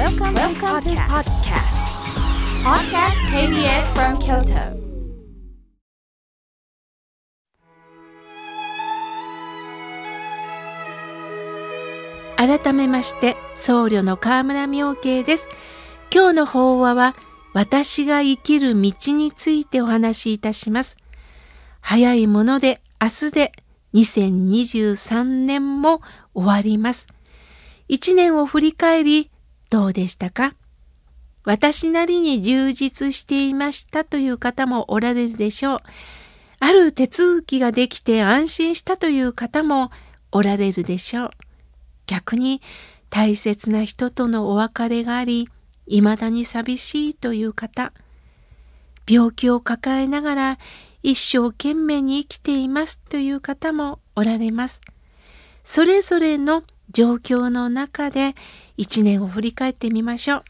Welcome, Welcome to podcast. Podcast KBS from Kyoto. 改めまして僧侶の河村明慶です今日の法話は私が生きる道についてお話しいたします早いもので明日で2023年も終わります一年を振り返りどうでしたか？私なりに充実していましたという方もおられるでしょう。ある手続きができて安心したという方もおられるでしょう。逆に大切な人とのお別れがあり、未だに寂しいという方、病気を抱えながら一生懸命に生きていますという方もおられます。それぞれの状況の中で一年を振り返ってみましょう。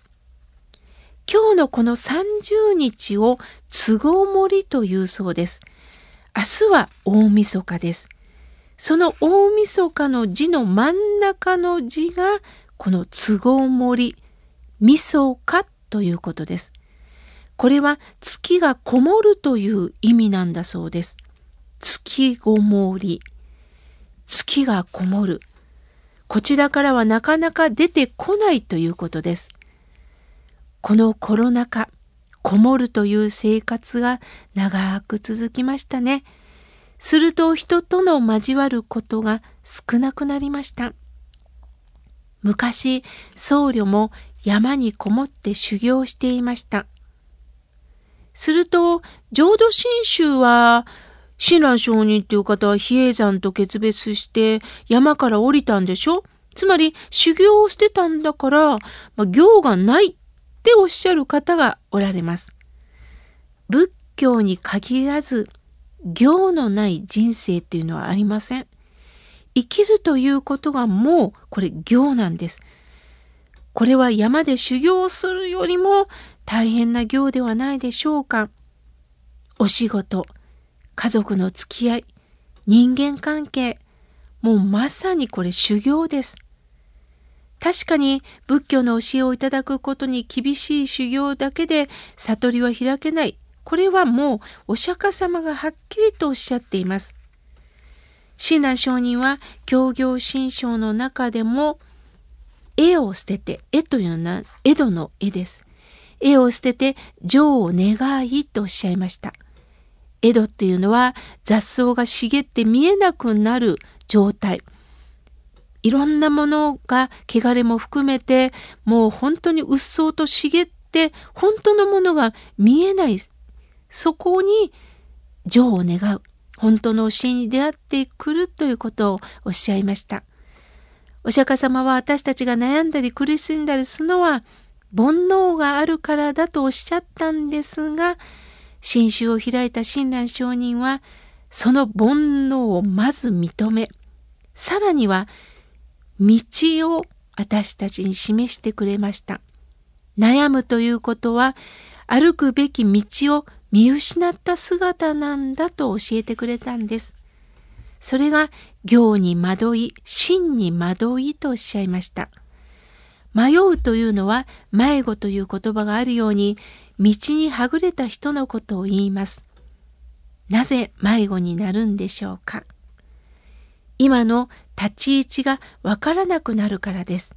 今日のこの30日を都合盛りというそうです。明日は大晦日です。その大晦日の字の真ん中の字がこの都合盛り、みそかということです。これは月がこもるという意味なんだそうです。月ごもり。月がこもる。こちらからはなかなか出てこないということです。このコロナ禍、こもるという生活が長く続きましたね。すると人との交わることが少なくなりました。昔、僧侶も山にこもって修行していました。すると、浄土真宗は親鸞上人っていう方は比叡山と決別して山から降りたんでしょ？つまり修行を捨てたんだから、まあ、行がないっておっしゃる方がおられます。仏教に限らず行のない人生っていうのはありません。生きるということがもうこれ行なんです。これは山で修行するよりも大変な行ではないでしょうか。お仕事、家族の付き合い、人間関係、もうまさにこれ修行です。確かに仏教の教えをいただくことに厳しい修行だけで悟りは開けない。これはもうお釈迦様がはっきりとおっしゃっています。親鸞上人は教行新章の中でも絵を捨てて、絵というのは江戸の絵です。絵を捨てて情を願いとおっしゃいました。江戸っていうのは雑草が茂って見えなくなる状態。いろんなものが汚れも含めてもう本当にうっそうと茂って本当のものが見えないそこに情を願う本当の教えに出会ってくるということをおっしゃいました。お釈迦様は私たちが悩んだり苦しんだりするのは煩悩があるからだとおっしゃったんですが新種を開いた親鸞上人はその煩悩をまず認めさらには道を私たちに示してくれました。悩むということは歩くべき道を見失った姿なんだと教えてくれたんです。それが行に惑い、真に惑いとおっしゃいました。迷うというのは迷子という言葉があるように道にはぐれた人のことを言います。なぜ迷子になるんでしょうか？今の立ち位置がわからなくなるからです。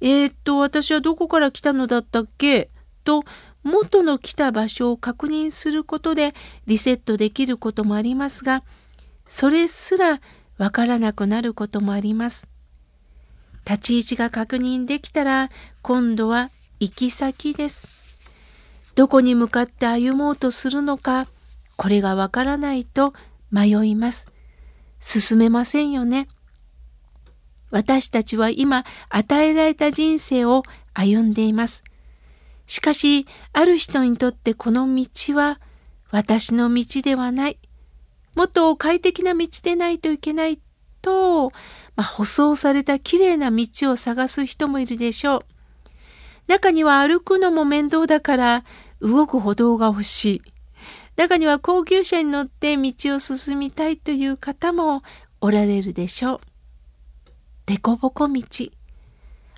えー、っと、私はどこから来たのだったっけ？と元の来た場所を確認することでリセットできることもありますが、それすらわからなくなることもあります。立ち位置が確認できたら今度は行き先です。どこに向かって歩もうとするのか、これがわからないと迷います。進めませんよね。私たちは今与えられた人生を歩んでいます。しかし、ある人にとってこの道は私の道ではない。もっと快適な道でないといけないと、まあ、舗装されたきれいな道を探す人もいるでしょう。中には歩くのも面倒だから動く歩道が欲しい。中には高級車に乗って道を進みたいという方もおられるでしょう。でこぼこ道。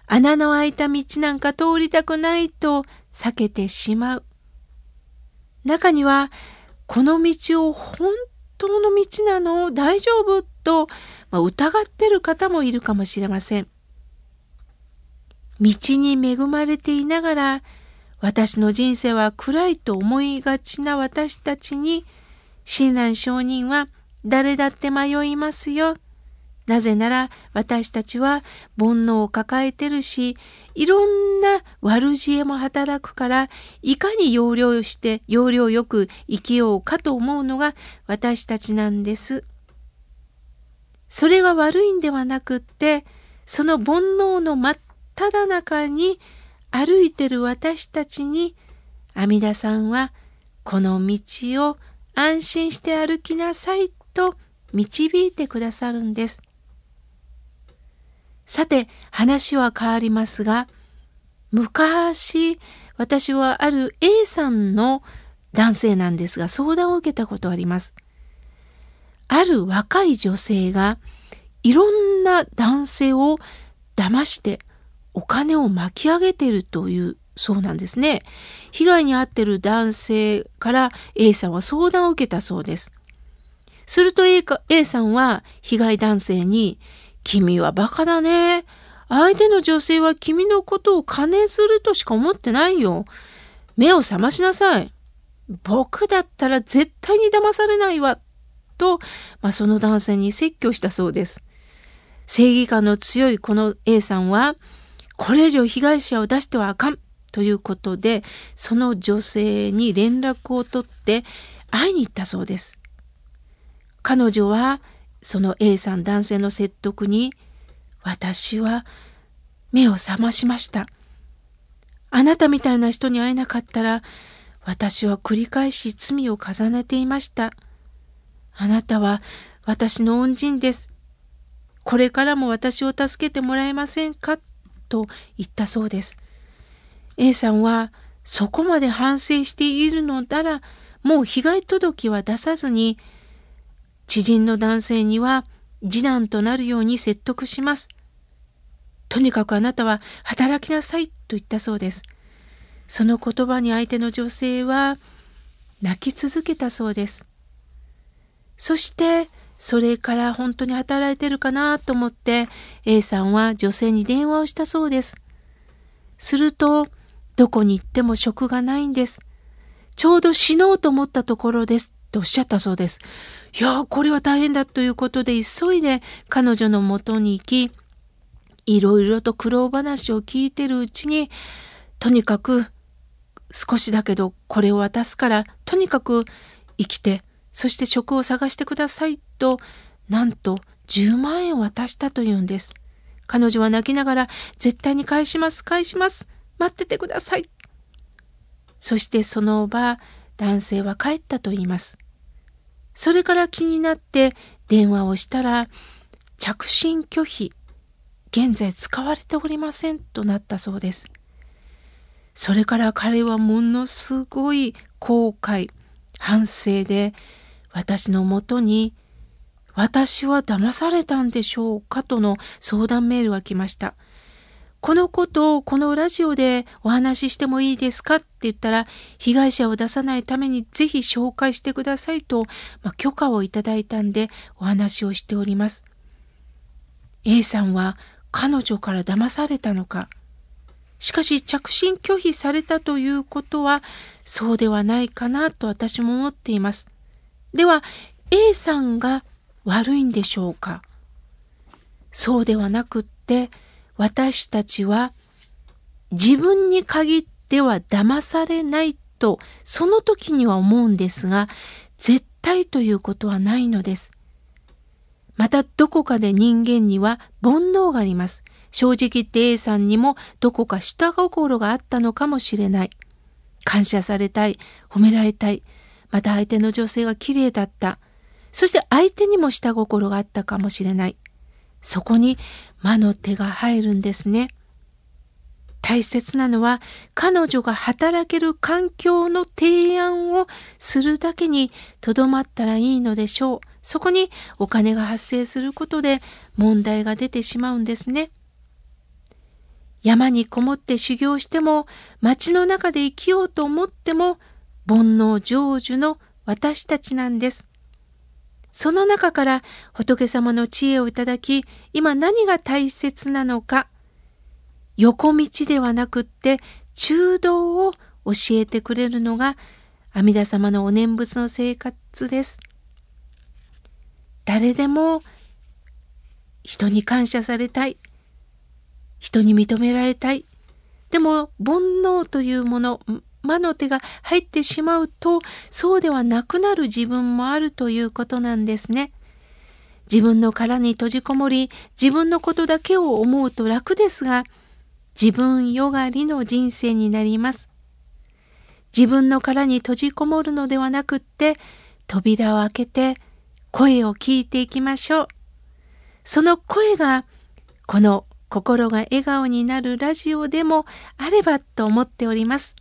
穴の開いた道なんか通りたくないと避けてしまう。中には、この道を本当の道なの？大丈夫？と、まあ、疑ってる方もいるかもしれません。道に恵まれていながら、私の人生は暗いと思いがちな私たちに、親鸞上人は誰だって迷いますよ。なぜなら私たちは煩悩を抱えてるし、いろんな悪知恵も働くから、いかに要領して、要領よく生きようかと思うのが私たちなんです。それが悪いんではなくって、その煩悩の真っ只中に歩いてる私たちに、阿弥陀さんはこの道を安心して歩きなさいと導いてくださるんです。さて話は変わりますが昔私はある A さんの男性なんですが相談を受けたことあります。ある若い女性がいろんな男性を騙してお金を巻き上げているというそうなんですね。被害に遭っている男性から A さんは相談を受けたそうです。すると A, A さんは被害男性に君はバカだね。相手の女性は君のことを金づるとしか思ってないよ。目を覚ましなさい。僕だったら絶対に騙されないわ。と、まあ、その男性に説教したそうです。正義感の強いこの A さんは、これ以上被害者を出してはあかんということで、その女性に連絡を取って会いに行ったそうです。彼女はその A さん男性の説得に私は目を覚ましました。あなたみたいな人に会えなかったら私は繰り返し罪を重ねていました。あなたは私の恩人です。これからも私を助けてもらえませんか？と言ったそうです。A さんはそこまで反省しているのならもう被害届は出さずに知人の男性には次男となるように説得します。とにかくあなたは働きなさいと言ったそうです。その言葉に相手の女性は泣き続けたそうです。そしてそれから本当に働いてるかなと思って A さんは女性に電話をしたそうです。するとどこに行っても職がないんです。ちょうど死のうと思ったところですとおっしゃったそうです。いやこれは大変だということで急いで彼女のもとに行きいろいろと苦労話を聞いてるうちにとにかく少しだけどこれを渡すからとにかく生きてそして職を探してくださいとなんと10万円渡したというんです。彼女は泣きながら絶対に返します返します待っててください。そしてその場男性は帰ったと言います。それから気になって電話をしたら着信拒否現在使われておりませんとなったそうです。それから彼はものすごい後悔反省で私のもとに私は騙されたんでしょうかとの相談メールが来ました。このことをこのラジオでお話ししてもいいですかって言ったら、被害者を出さないためにぜひ紹介してくださいと、まあ、許可をいただいたんでお話をしております。A さんは彼女から騙されたのか。しかし着信拒否されたということはそうではないかなと私も思っています。では A さんが悪いんでしょうか？そうではなくって私たちは自分に限っては騙されないとその時には思うんですが絶対ということはないのです。またどこかで人間には煩悩があります。正直言って A さんにもどこか下心があったのかもしれない。感謝されたい、褒められたい。また相手の女性が綺麗だった。そして相手にも下心があったかもしれない。そこに魔の手が入るんですね。大切なのは彼女が働ける環境の提案をするだけにとどまったらいいのでしょう。そこにお金が発生することで問題が出てしまうんですね。山にこもって修行しても、街の中で生きようと思っても、煩悩成就の私たちなんです。その中から仏様の知恵をいただき、今何が大切なのか、横道ではなくって中道を教えてくれるのが阿弥陀様のお念仏の生活です。誰でも人に感謝されたい。人に認められたい。でも煩悩というもの、魔の手が入ってしまうとそうではなくなる自分もあるということなんですね。自分の殻に閉じこもり自分のことだけを思うと楽ですが自分よがりの人生になります。自分の殻に閉じこもるのではなくって扉を開けて声を聞いていきましょう。その声がこの心が笑顔になるラジオでもあればと思っております。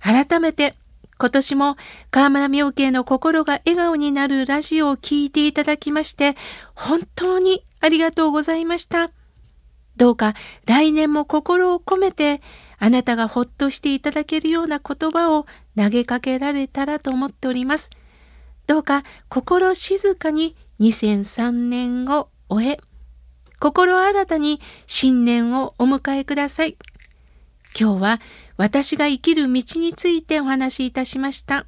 改めて今年も河村明慶の心が笑顔になるラジオを聴いていただきまして本当にありがとうございました。どうか来年も心を込めてあなたがほっとしていただけるような言葉を投げかけられたらと思っております。どうか心静かに2003年を終え、心新たに新年をお迎えください。今日は私が生きる道についてお話しいたしました。